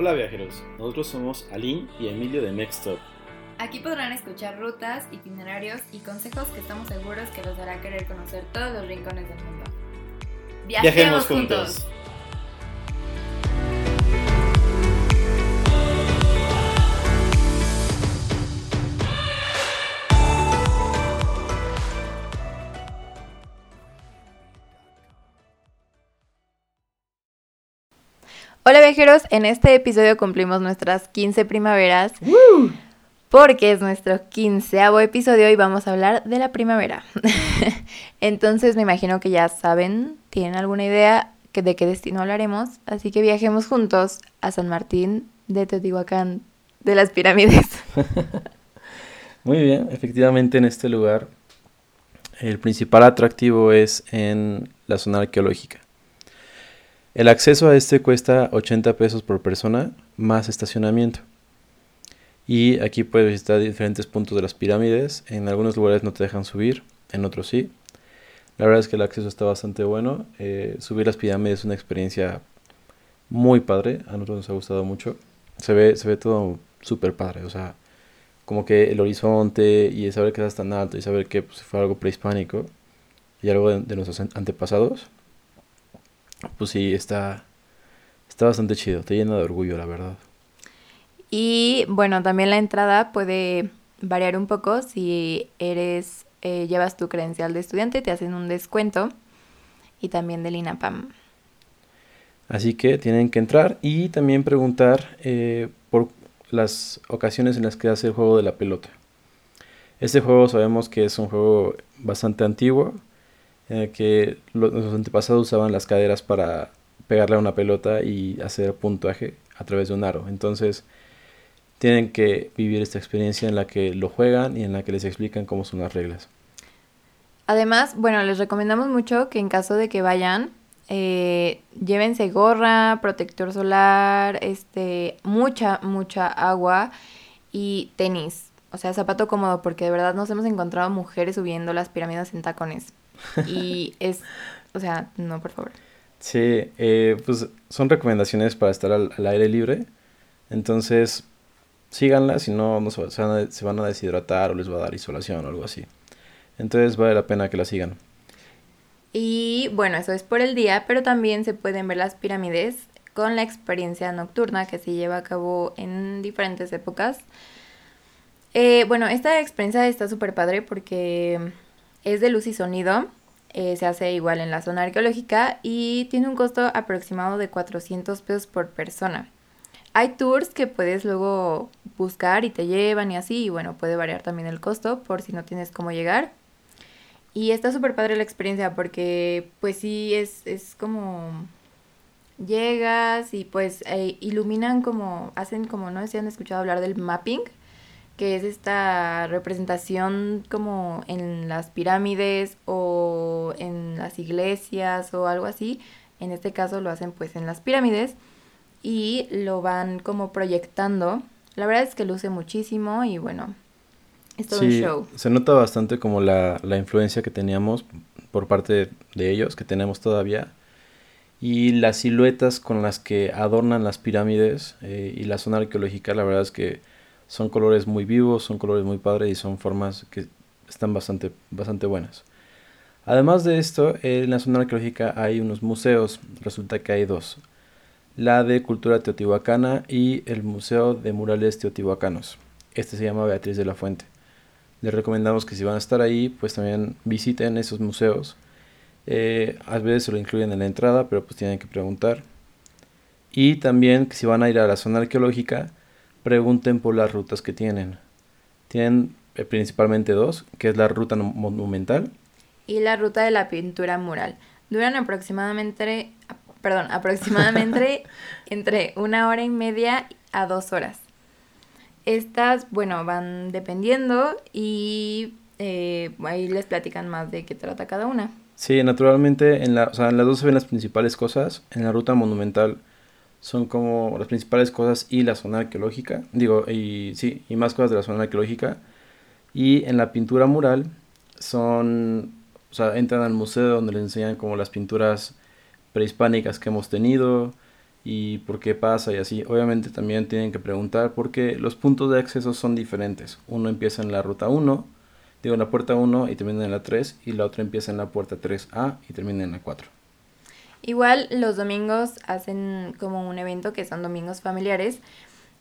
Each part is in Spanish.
Hola viajeros, nosotros somos Aline y Emilio de Mextop. Aquí podrán escuchar rutas, itinerarios y consejos que estamos seguros que los hará querer conocer todos los rincones del mundo. Viajemos, juntos. Hola viajeros, en este episodio cumplimos nuestras 15 primaveras. Porque es nuestro quinceavo episodio y vamos a hablar de la primavera. Entonces me imagino que ya saben, tienen alguna idea de qué destino hablaremos. Así que viajemos juntos a San Martín de Teotihuacán, de las pirámides. Muy bien, efectivamente en este lugar el principal atractivo es en la zona arqueológica. El acceso a este cuesta 80 pesos por persona más estacionamiento. Y aquí puedes visitar diferentes puntos de las pirámides. En algunos lugares no te dejan subir, en otros sí. La verdad es que el acceso está bastante bueno. Eh, subir las pirámides es una experiencia muy padre. A nosotros nos ha gustado mucho. Se ve, se ve todo súper padre. O sea, como que el horizonte y saber que estás tan alto y saber que pues, fue algo prehispánico y algo de nuestros antepasados pues sí, está, está bastante chido, te llena de orgullo, la verdad. Y bueno, también la entrada puede variar un poco si eres, eh, llevas tu credencial de estudiante, te hacen un descuento y también del INAPAM. Así que tienen que entrar y también preguntar eh, por las ocasiones en las que hace el juego de la pelota. Este juego sabemos que es un juego bastante antiguo, en que los, antepasados usaban las caderas para pegarle a una pelota y hacer puntuaje a través de un aro. Entonces, tienen que vivir esta experiencia en la que lo juegan y en la que les explican cómo son las reglas. Además, bueno, les recomendamos mucho que en caso de que vayan, eh, llévense gorra, protector solar, este, mucha, mucha agua y tenis. O sea, zapato cómodo, porque de verdad nos hemos encontrado mujeres subiendo las pirámides en tacones. Y es, o sea, no, por favor. Sí, eh, pues son recomendaciones para estar al, aire libre. Entonces, síganlas, si no, no se, se, van a deshidratar o les va a dar isolación o algo así. Entonces vale la pena que la sigan. Y bueno, eso es por el día, pero también se pueden ver las pirámides con la experiencia nocturna que se lleva a cabo en diferentes épocas. Eh, bueno, esta experiencia está súper padre porque es de luz y sonido. Eh, se hace igual en la zona arqueológica y tiene un costo aproximado de 400 pesos por persona. Hay tours que puedes luego buscar y te llevan y así, y bueno, puede variar también el costo por si no tienes cómo llegar. Y está súper padre la experiencia porque pues sí, es, es como llegas y pues eh, iluminan como, hacen como, no sé si han escuchado hablar del mapping, que es esta representación como en las pirámides o en las iglesias o algo así. En este caso lo hacen pues en las pirámides y lo van como proyectando. La verdad es que luce muchísimo y bueno, es todo un show. Se nota bastante como la, la influencia que teníamos por parte de ellos, que tenemos todavía. Y las siluetas con las que adornan las pirámides eh, y la zona arqueológica, la verdad es que son colores muy vivos, son colores muy padres y son formas que están bastante, bastante buenas. Además de esto, en la zona arqueológica hay unos museos, resulta que hay dos. La de Cultura Teotihuacana y el Museo de Murales Teotihuacanos. Este se llama Beatriz de la Fuente. Les recomendamos que si van a estar ahí, pues también visiten esos museos. Eh, a veces se lo incluyen en la entrada, pero pues tienen que preguntar. Y también que si van a ir a la zona arqueológica, pregunten por las rutas que tienen. Tienen eh, principalmente dos, que es la ruta monumental. Y la ruta de la pintura mural. Duran aproximadamente, perdón, aproximadamente entre una hora y media a dos horas. Estas, bueno, van dependiendo y eh, ahí les platican más de qué trata cada una. Sí, naturalmente en, la, o sea, en las dos se ven las principales cosas. En la ruta monumental son como las principales cosas y la zona arqueológica, digo, y sí, y más cosas de la zona arqueológica. Y en la pintura mural son, o sea, entran al museo donde les enseñan como las pinturas prehispánicas que hemos tenido, y por qué pasa y así. Obviamente también tienen que preguntar porque los puntos de acceso son diferentes. Uno empieza en la ruta 1, digo en la puerta 1 y termina en la 3 y la otra empieza en la puerta 3A y termina en la 4. Igual los domingos hacen como un evento que son domingos familiares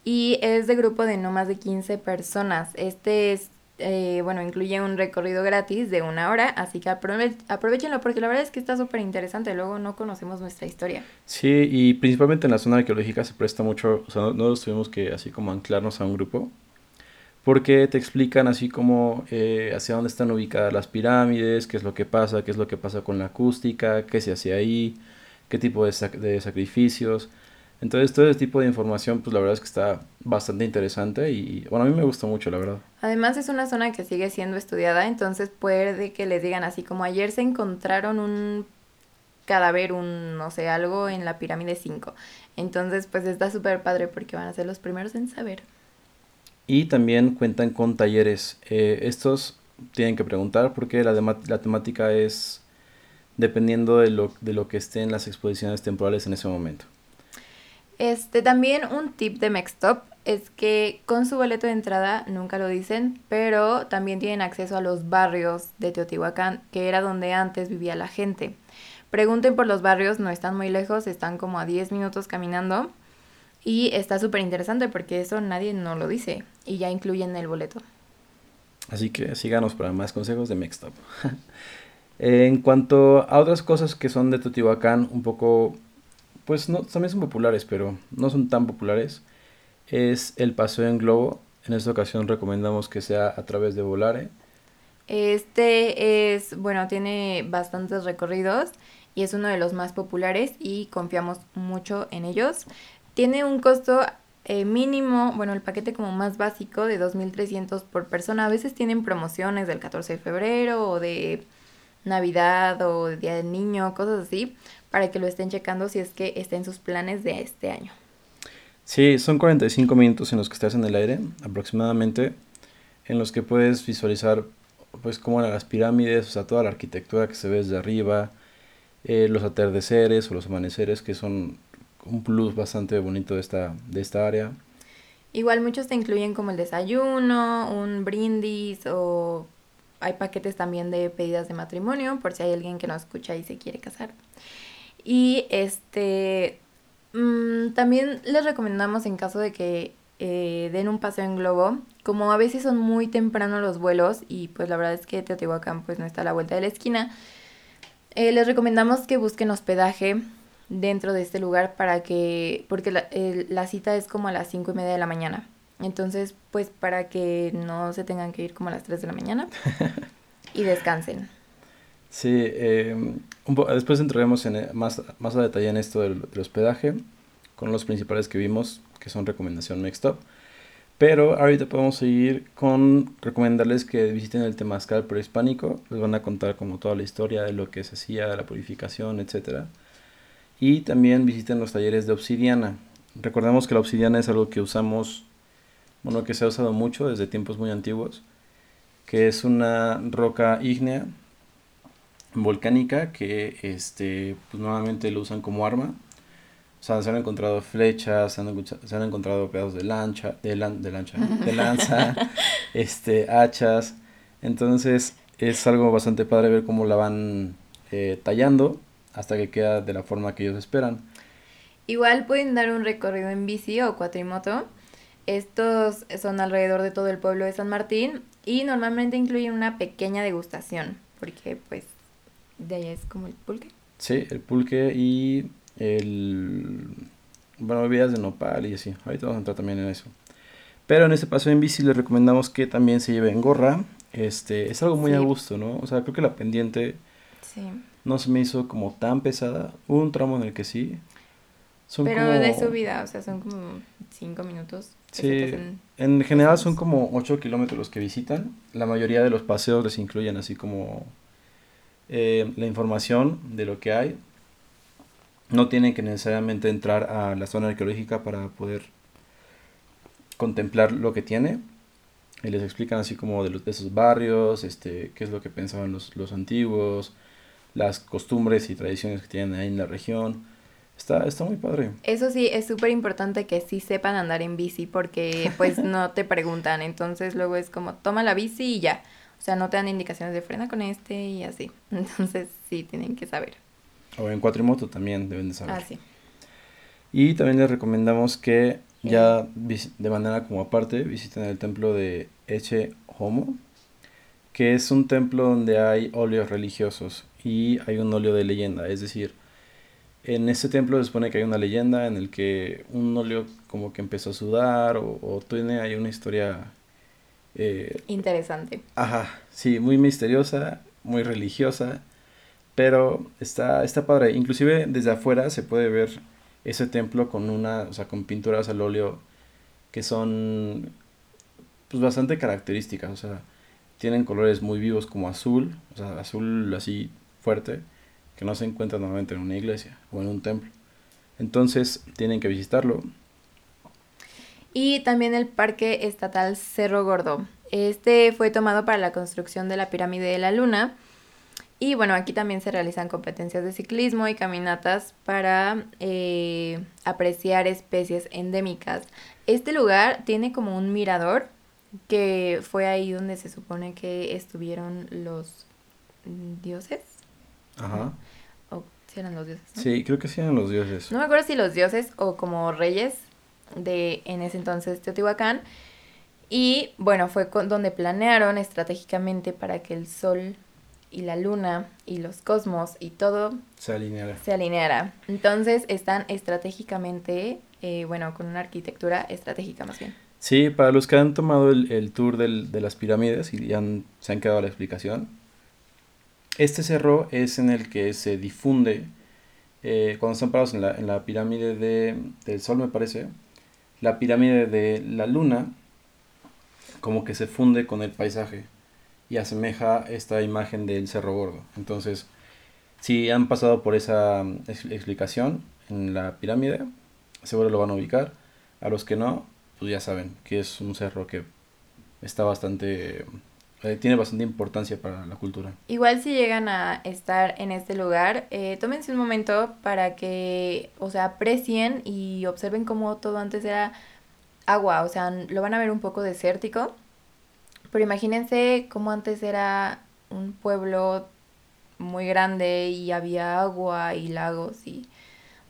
y es de grupo de no más de 15 personas. Este es, eh, bueno, incluye un recorrido gratis de una hora, así que aprovechenlo porque la verdad es que está súper interesante. Luego no conocemos nuestra historia. Sí, y principalmente en la zona arqueológica se presta mucho, o sea, no, nos tuvimos que así como anclarnos a un grupo. Porque te explican así como eh, hacia dónde están ubicadas las pirámides, qué es lo que pasa, qué es lo que pasa con la acústica, qué se hace ahí, qué tipo de, sacrificios. Entonces todo ese tipo de información pues la verdad es que está bastante interesante y bueno, a mí me gusta mucho la verdad. Además es una zona que sigue siendo estudiada, entonces puede que les digan así como ayer se encontraron un cadáver, un no sé, algo en la pirámide 5. Entonces pues está súper padre porque van a ser los primeros en saber. Y también cuentan con talleres. Eh, estos tienen que preguntar porque la, la temática es dependiendo de lo, de lo que esté en las exposiciones temporales en ese momento. Este, también un tip de Mextop es que con su boleto de entrada, nunca lo dicen, pero también tienen acceso a los barrios de Teotihuacán, que era donde antes vivía la gente. Pregunten por los barrios, no están muy lejos, están como a 10 minutos caminando. Y está súper interesante porque eso nadie no lo dice y ya incluyen el boleto. Así que síganos para más consejos de Mextop. en cuanto a otras cosas que son de Teotihuacán, un poco pues no, también son populares, pero no son tan populares, es el paseo en globo. En esta ocasión recomendamos que sea a través de Volare. Este es, bueno, tiene bastantes recorridos y es uno de los más populares y confiamos mucho en ellos. Tiene un costo eh, mínimo, bueno, el paquete como más básico de 2.300 por persona. A veces tienen promociones del 14 de febrero o de Navidad o Día del Niño, cosas así para que lo estén checando si es que está en sus planes de este año. Sí, son 45 minutos en los que estás en el aire, aproximadamente, en los que puedes visualizar pues eran las pirámides, o sea, toda la arquitectura que se ve desde arriba, eh, los atardeceres o los amaneceres, que son un plus bastante bonito de esta, de esta área. Igual muchos te incluyen como el desayuno, un brindis o hay paquetes también de pedidas de matrimonio por si hay alguien que nos escucha y se quiere casar. Y este mm, también les recomendamos en caso de que eh, den un paseo en globo, como a veces son muy temprano los vuelos y pues la verdad es que Teotihuacán pues no está a la vuelta de la esquina, eh, les recomendamos que busquen hospedaje dentro de este lugar para que, porque la, la cita es como a las cinco y media de la mañana. Entonces, pues para que no se tengan que ir como a las 3 de la mañana y descansen. Sí, eh, después entraremos en, eh, más, más a detalle en esto del, hospedaje, con los principales que vimos, que son recomendación Next Pero ahorita podemos seguir con recomendarles que visiten el Temazcal prehispánico. Les van a contar como toda la historia de lo que se hacía, de la purificación, etc. Y también visiten los talleres de obsidiana. Recordemos que la obsidiana es algo que usamos, bueno, que se ha usado mucho desde tiempos muy antiguos, que es una roca ígnea volcánica que este, pues, nuevamente lo usan como arma. O sea, se han encontrado flechas, se han, encontrado pedazos de lancha, de, de lancha, de lanza, este, hachas. Entonces es algo bastante padre ver cómo la van eh, tallando hasta que queda de la forma que ellos esperan. Igual pueden dar un recorrido en bici o cuatrimoto. Estos son alrededor de todo el pueblo de San Martín y normalmente incluyen una pequeña degustación porque pues de ahí es como el pulque. Sí, el pulque y el... Bueno, bebidas de nopal y así. Ahorita vamos a entrar también en eso. Pero en este paso en bici les recomendamos que también se lleven gorra. Este, es algo muy a gusto, ¿no? O sea, creo que la pendiente sí. No se me hizo como tan pesada. Hubo un tramo en el que sí. Son Pero de subida, o sea, son como 5 minutos. Sí, en general son como 8 kilómetros los que visitan. La mayoría de los paseos les incluyen así como eh, la información de lo que hay. No tienen que necesariamente entrar a la zona arqueológica para poder contemplar lo que tiene. Y les explican así como de, los, de esos barrios, este, qué es lo que pensaban los, los antiguos, las costumbres y tradiciones que tienen ahí en la región. Está, está muy padre. Eso sí, es súper importante que sí sepan andar en bici porque pues no te preguntan. Entonces luego es como, toma la bici y ya. O sea, no te dan indicaciones de frena con este y así. Entonces sí, tienen que saber. O en cuatrimoto también deben de saber. Ah, sí. Y también les recomendamos que ya de manera como aparte visiten el templo de Eche Homo, que es un templo donde hay óleos religiosos y hay un óleo de leyenda, es decir, en ese templo se supone que hay una leyenda en el que un óleo como que empezó a sudar o, tiene ahí una historia... Eh, Interesante. Ajá, sí, muy misteriosa, muy religiosa, pero está, está padre. Inclusive desde afuera se puede ver ese templo con una, o sea, con pinturas al óleo que son pues bastante características, o sea, tienen colores muy vivos como azul, o sea, azul así fuerte, que no se encuentra normalmente en una iglesia o en un templo. Entonces tienen que visitarlo. Y también el Parque Estatal Cerro Gordo. Este fue tomado para la construcción de la pirámide de la Luna. Y bueno, aquí también se realizan competencias de ciclismo y caminatas para eh, apreciar especies endémicas. Este lugar tiene como un mirador que fue ahí donde se supone que estuvieron los dioses. Ajá. O si eran los dioses. Sí, creo que sí eran los dioses. No me acuerdo si los dioses o como reyes de en ese entonces Teotihuacán. Y bueno, fue donde planearon estratégicamente para que el sol y la luna y los cosmos y todo se alineara. Se alineara. Entonces están estratégicamente, eh, bueno, con una arquitectura estratégica más bien. Sí, para los que han tomado el, tour de las pirámides y ya se han quedado la explicación, este cerro es en el que se difunde, eh, cuando están parados en la, pirámide de, del Sol, me parece, la pirámide de la Luna, como que se funde con el paisaje y asemeja esta imagen del Cerro Gordo. Entonces, si han pasado por esa mm, explicación en la pirámide, seguro lo van a ubicar. A los que no, pues ya saben que es un cerro que está bastante eh, tiene bastante importancia para la cultura. Igual si llegan a estar en este lugar, eh, tómense un momento para que, o sea, aprecien y observen cómo todo antes era agua, o sea, lo van a ver un poco desértico, pero imagínense cómo antes era un pueblo muy grande y había agua y lagos y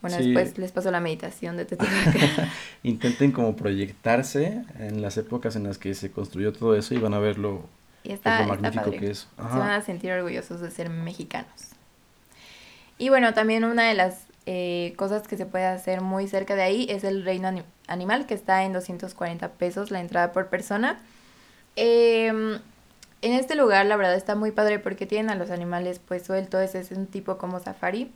bueno, después les paso la meditación de Intenten como proyectarse en las épocas en las que se construyó todo eso y van a verlo y está, magnífico que es. Se van a sentir orgullosos de ser mexicanos. Y bueno, también una de las eh, cosas que se puede hacer muy cerca de ahí es el reino animal, que está en 240 pesos la entrada por persona. Em, en este lugar, la verdad, está muy padre porque tienen a los animales pues sueltos, es un tipo como safari.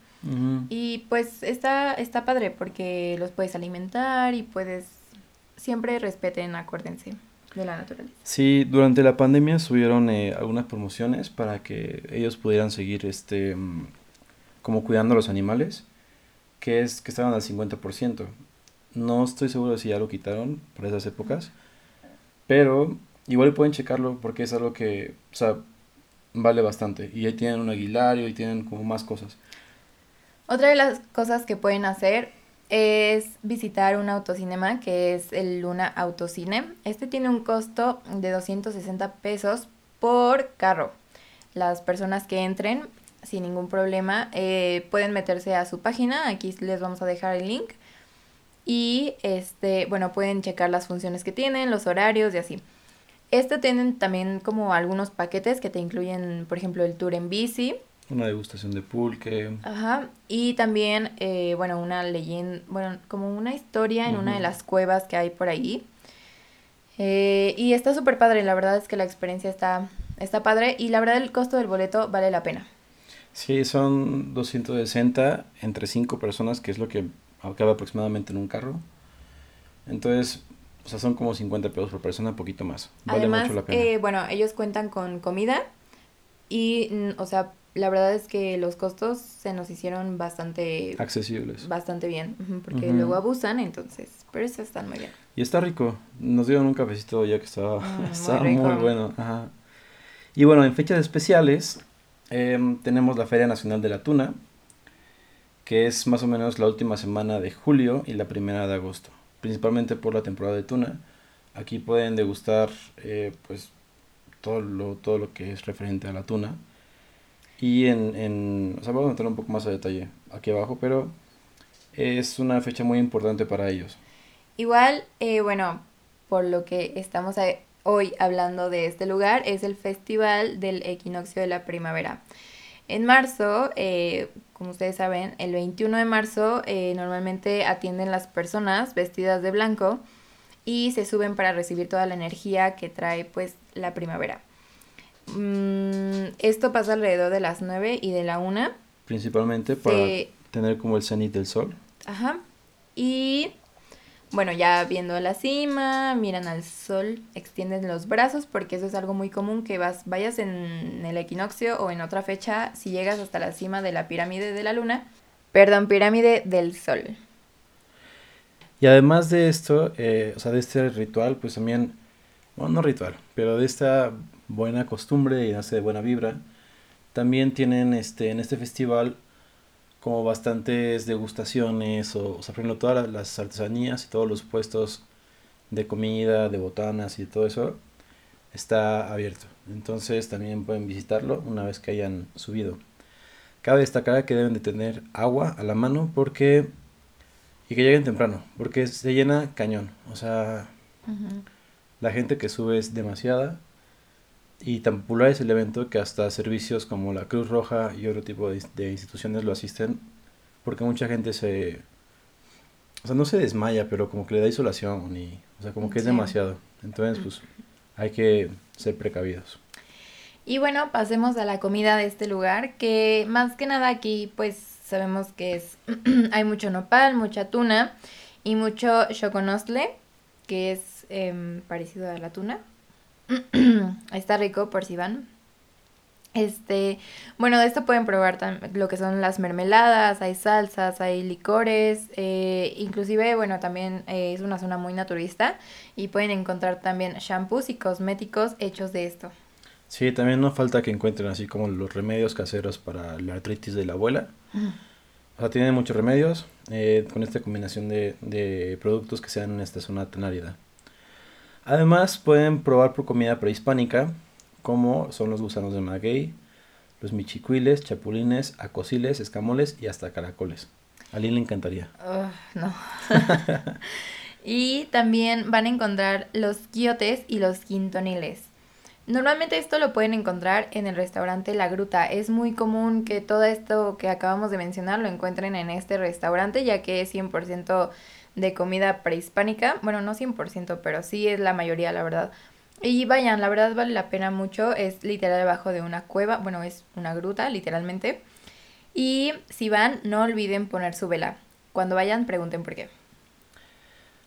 Y pues está, está padre porque los puedes alimentar y puedes... Siempre respeten, acuérdense de la naturaleza. Sí, durante la pandemia subieron eh, algunas promociones para que ellos pudieran seguir este mm, como cuidando a los animales, que es que estaban al 50%. No estoy seguro si ya lo quitaron por esas épocas, pero igual pueden checarlo porque es algo que, o sea, vale bastante. Y ahí tienen un aguilario y tienen como más cosas. Otra de las cosas que pueden hacer es visitar un autocinema que es el Luna Autocine. Este tiene un costo de 260 pesos por carro. Las personas que entren sin ningún problema eh, pueden meterse a su página. Aquí les vamos a dejar el link. Y este, bueno, pueden checar las funciones que tienen, los horarios y así. Este tienen también como algunos paquetes que te incluyen, por ejemplo, el tour en bici, una degustación de pulque. Ajá. Y también, eh, bueno, una leyenda, bueno, como una historia en una de las cuevas que hay por ahí. Eh, y está súper padre, la verdad es que la experiencia está, está padre y la verdad el costo del boleto vale la pena. Sí, son 260 entre 5 personas, que es lo que acaba aproximadamente en un carro. Entonces, o sea, son como 50 pesos por persona, un poquito más. Vale mucho la pena. Eh, bueno, ellos cuentan con comida y, o sea, la verdad es que los costos se nos hicieron bastante... Accesibles. Bastante bien, porque luego abusan, entonces, pero eso están muy bien. Y está rico. Nos dieron un cafecito ya que estaba, muy, muy, bueno. Ajá. Y bueno, en fechas especiales em, tenemos la Feria Nacional de la Tuna, que es más o menos la última semana de julio y la primera de agosto, principalmente por la temporada de tuna. Aquí pueden degustar eh, pues todo lo, todo lo que es referente a la tuna. Y en, en, o sea, vamos a entrar un poco más a detalle aquí abajo, pero es una fecha muy importante para ellos. Igual, eh, bueno, por lo que estamos hoy hablando de este lugar, es el Festival del Equinoccio de la Primavera. En marzo, eh, como ustedes saben, el 21 de marzo eh, normalmente atienden las personas vestidas de blanco y se suben para recibir toda la energía que trae pues la primavera. Mm, esto pasa alrededor de las 9 y de la 1. Principalmente para tener como el cenit del sol. Ajá. Y bueno, ya viendo la cima, miran al sol, extienden los brazos, porque eso es algo muy común que vas, vayas en el equinoccio o en otra fecha, si llegas hasta la cima de la pirámide de la luna, perdón, pirámide del sol. Y además de esto, eh, o sea, de este ritual, pues también, bueno, no ritual, pero de esta buena costumbre y de buena vibra, también tienen este, en este festival como bastantes degustaciones o, o sea, por todas las artesanías y todos los puestos de comida, de botanas y todo eso está abierto. Entonces también pueden visitarlo una vez que hayan subido. Cabe destacar que deben de tener agua a la mano porque y que lleguen temprano porque se llena cañón. O sea, la gente que sube es demasiada y tan popular es el evento que hasta servicios como la Cruz Roja y otro tipo de, instituciones lo asisten porque mucha gente se... O sea, no se desmaya, pero como que le da isolación y... O sea, como que es demasiado. Entonces, pues hay que ser precavidos. Y bueno, pasemos a la comida de este lugar, que más que nada aquí pues sabemos que es hay mucho nopal, mucha tuna y mucho choconostle, que es em, parecido a la tuna. Está rico por si van. Este, bueno, de esto pueden probar lo que son las mermeladas, hay salsas, hay licores, eh, inclusive, bueno, también eh, es una zona muy naturista y pueden encontrar también shampoos y cosméticos hechos de esto. Sí, también no falta que encuentren así como los remedios caseros para la artritis de la abuela. O sea, tienen muchos remedios eh, con esta combinación de, de productos que sean en esta zona tan árida. Además, pueden probar por comida prehispánica, como son los gusanos de maguey, los michicuiles, chapulines, acosiles, escamoles y hasta caracoles. A Lynn le encantaría. no. y también van a encontrar los quiotes y los quintoniles. Normalmente esto lo pueden encontrar en el restaurante La Gruta. Es muy común que todo esto que acabamos de mencionar lo encuentren en este restaurante, ya que es 100% de comida prehispánica. Bueno, no 100%, pero sí es la mayoría, la verdad. Y vayan, la verdad vale la pena mucho. Es literal debajo de una cueva. Bueno, es una gruta, literalmente. Y si van, no olviden poner su vela. Cuando vayan, pregunten por qué.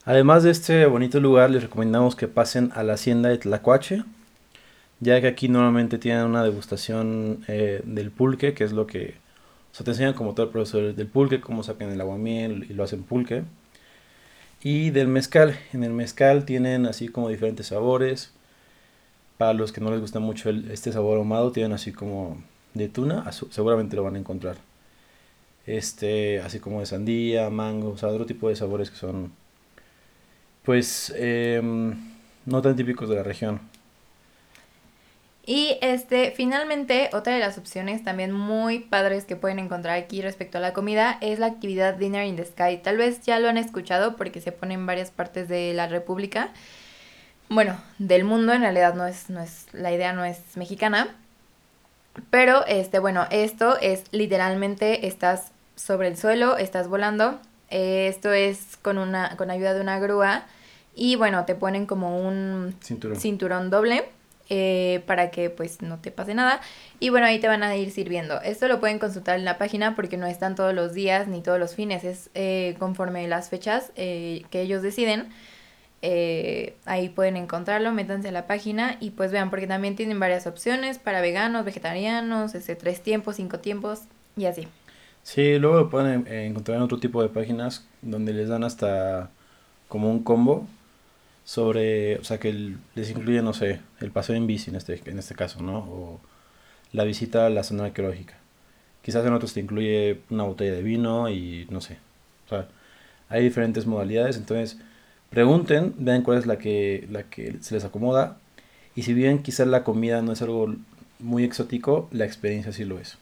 Además de este bonito lugar, les recomendamos que pasen a la hacienda de Tlacuache, ya que aquí normalmente tienen una degustación eh, del pulque, que es lo que... O te enseñan como todo el proceso del pulque, cómo sacan el aguamiel y lo hacen pulque. Y del mezcal. En el mezcal tienen así como diferentes sabores. Para los que no les gusta mucho este sabor ahumado, tienen así como de tuna, seguramente lo van a encontrar. Este, así como de sandía, mango, o sea, otro tipo de sabores que son, pues, em, no tan típicos de la región. Y este, finalmente, otra de las opciones también muy padres que pueden encontrar aquí respecto a la comida es la actividad Dinner in the Sky. Tal vez ya lo han escuchado porque se pone en varias partes de la República. Bueno, del mundo en realidad no es, no es, la idea no es mexicana. Pero este, bueno, esto es literalmente estás sobre el suelo, estás volando. esto es con una, con ayuda de una grúa. Y bueno, te ponen como un cinturón doble eh, para que pues no te pase nada. Y bueno, ahí te van a ir sirviendo. Esto lo pueden consultar en la página porque no están todos los días ni todos los fines, es eh, conforme las fechas eh, que ellos deciden. ahí pueden encontrarlo, métanse a la página y pues vean, porque también tienen varias opciones para veganos, vegetarianos, ese tres tiempos, cinco tiempos y así. Sí, luego lo pueden encontrar en otro tipo de páginas donde les dan hasta como un combo sobre, o sea, que les incluye, no sé, el paseo en bici en este, en este caso, ¿no? O la visita a la zona arqueológica. Quizás en otros te incluye una botella de vino y no sé. O sea, hay diferentes modalidades, entonces pregunten, vean cuál es la que, la que se les acomoda. Y si bien quizás la comida no es algo muy exótico, la experiencia sí lo es.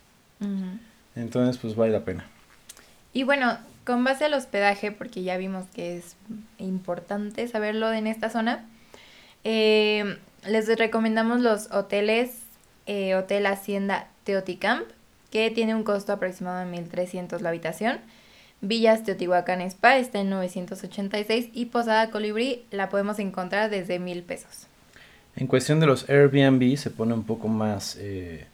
Entonces, pues vale la pena. Y bueno, con base al hospedaje, porque ya vimos que es importante saberlo en esta zona, eh, les recomendamos los hoteles eh, Hotel Hacienda Teoticamp, que tiene un costo aproximado de 1.300 la habitación. Villas Teotihuacán Spa está en 986 y Posada Colibrí la podemos encontrar desde 1.000 pesos. En cuestión de los Airbnb se pone un poco más... Eh,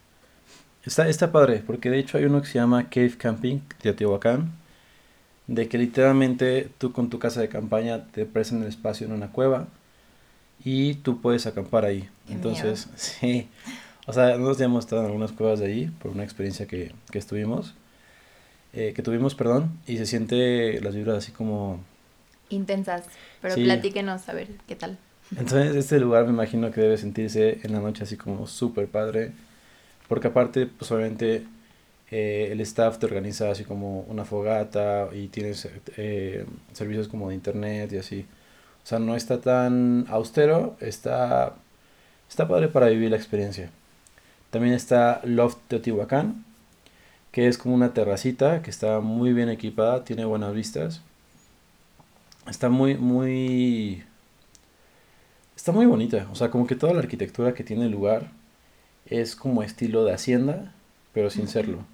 está, está padre, porque de hecho hay uno que se llama Cave Camping Teotihuacán, de que literalmente tú con tu casa de campaña te prestan el espacio en una cueva y tú puedes acampar ahí. Entonces, sí. O sea, ya hemos estado en algunas cuevas de allí por una experiencia que, que estuvimos, eh, que tuvimos, perdón, y se siente las vibras así como... Intensas, pero platíquenos a ver qué tal. Entonces, este lugar me imagino que debe sentirse en la noche así como súper padre, porque aparte, pues obviamente eh, el staff te organiza así como una fogata y tienes eh, servicios como de internet y así. O sea, no está tan austero, está, está padre para vivir la experiencia. También está Loft Teotihuacán, que es como una terracita que está muy bien equipada, tiene buenas vistas. Está muy, muy... Está muy bonita, o sea, como que toda la arquitectura que tiene el lugar es como estilo de hacienda, pero sin serlo.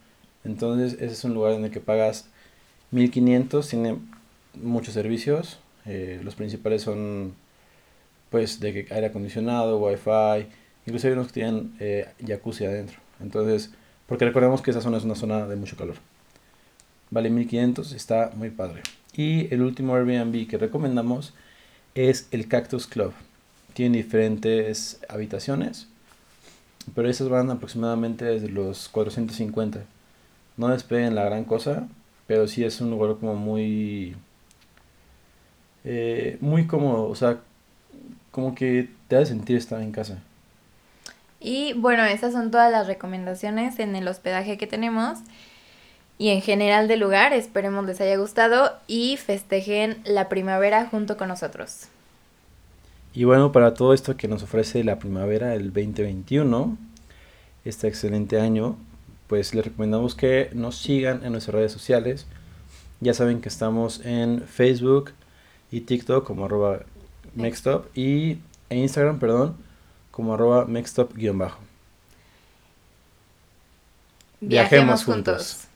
Entonces, ese es un lugar en el que pagas 1500, tiene muchos servicios. Eh, los principales son, pues, de aire acondicionado, wifi, Incluso hay unos que tienen eh, jacuzzi adentro. Entonces, porque recordemos que esa zona es una zona de mucho calor. Vale 1500, está muy padre. Y el último Airbnb que recomendamos es el Cactus Club. Tiene diferentes habitaciones, pero esas van aproximadamente desde los 450. No despeguen la gran cosa, pero sí es un lugar como muy... Eh, muy cómodo, o sea, como que te hace sentir estar en casa. Y bueno, esas son todas las recomendaciones en el hospedaje que tenemos y en general del lugar. Esperemos les haya gustado y festejen la primavera junto con nosotros. Y bueno, para todo esto que nos ofrece la primavera del 2021, este excelente año, pues les recomendamos que nos sigan en nuestras redes sociales. Ya saben que estamos en Facebook y TikTok como arroba Nextop y en Instagram, perdón, como arroba mextop-bajo. Viajemos juntos.